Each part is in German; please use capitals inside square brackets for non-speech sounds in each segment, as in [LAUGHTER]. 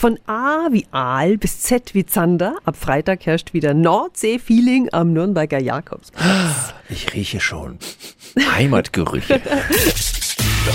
Von A wie Aal bis Z wie Zander. Ab Freitag herrscht wieder Nordsee-Feeling am Nürnberger Jakobsplatz. Ich rieche schon Heimatgerüche. [LAUGHS]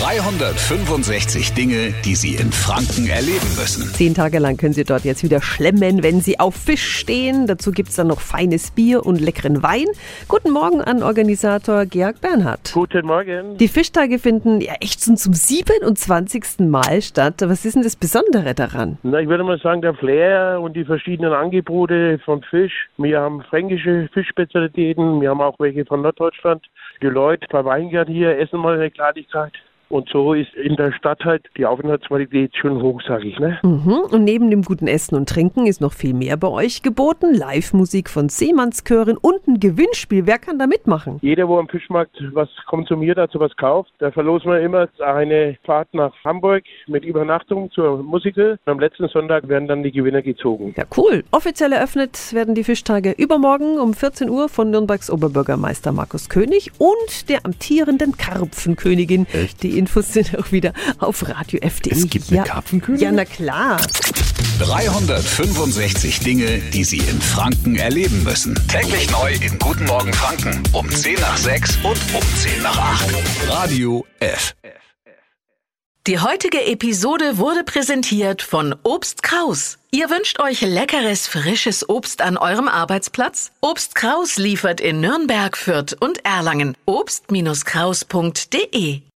365 Dinge, die Sie in Franken erleben müssen. Zehn Tage lang können Sie dort jetzt wieder schlemmen, wenn Sie auf Fisch stehen. Dazu gibt's dann noch feines Bier und leckeren Wein. Guten Morgen an Organisator Georg Bernhard. Guten Morgen. Die Fischtage finden ja echt schon zum 27. Mal statt. Was ist denn das Besondere daran? Na, ich würde mal sagen, der Flair und die verschiedenen Angebote von Fisch. Wir haben fränkische Fischspezialitäten, wir haben auch welche von Norddeutschland. Die Leute verweigern hier, essen mal eine Kleinigkeit. Und so ist in der Stadt halt die Aufenthaltsqualität schon hoch, sage ich. Ne? Mhm. Und neben dem guten Essen und Trinken ist noch viel mehr bei euch geboten. Live-Musik von Seemannskören und ein Gewinnspiel. Wer kann da mitmachen? Jeder, wo am Fischmarkt was konsumiert, also was kauft, da verlosen wir immer eine Fahrt nach Hamburg mit Übernachtung zur Musical. Und am letzten Sonntag werden dann die Gewinner gezogen. Ja, cool. Offiziell eröffnet werden die Fischtage übermorgen um 14 Uhr von Nürnbergs Oberbürgermeister Markus König und der amtierenden Karpfenkönigin. Echt? Die Infos sind auch wieder auf Radio FD. Es gibt eine ja. Karpfenkönigin? Ja, na klar. 365 Dinge, die Sie in Franken erleben müssen. Täglich neu in Guten Morgen Franken. Um 10 nach 6 und um 10 nach 8. Radio F. Die heutige Episode wurde präsentiert von Obst Kraus. Ihr wünscht euch leckeres, frisches Obst an eurem Arbeitsplatz? Obst Kraus liefert in Nürnberg, Fürth und Erlangen. Obst-Kraus.de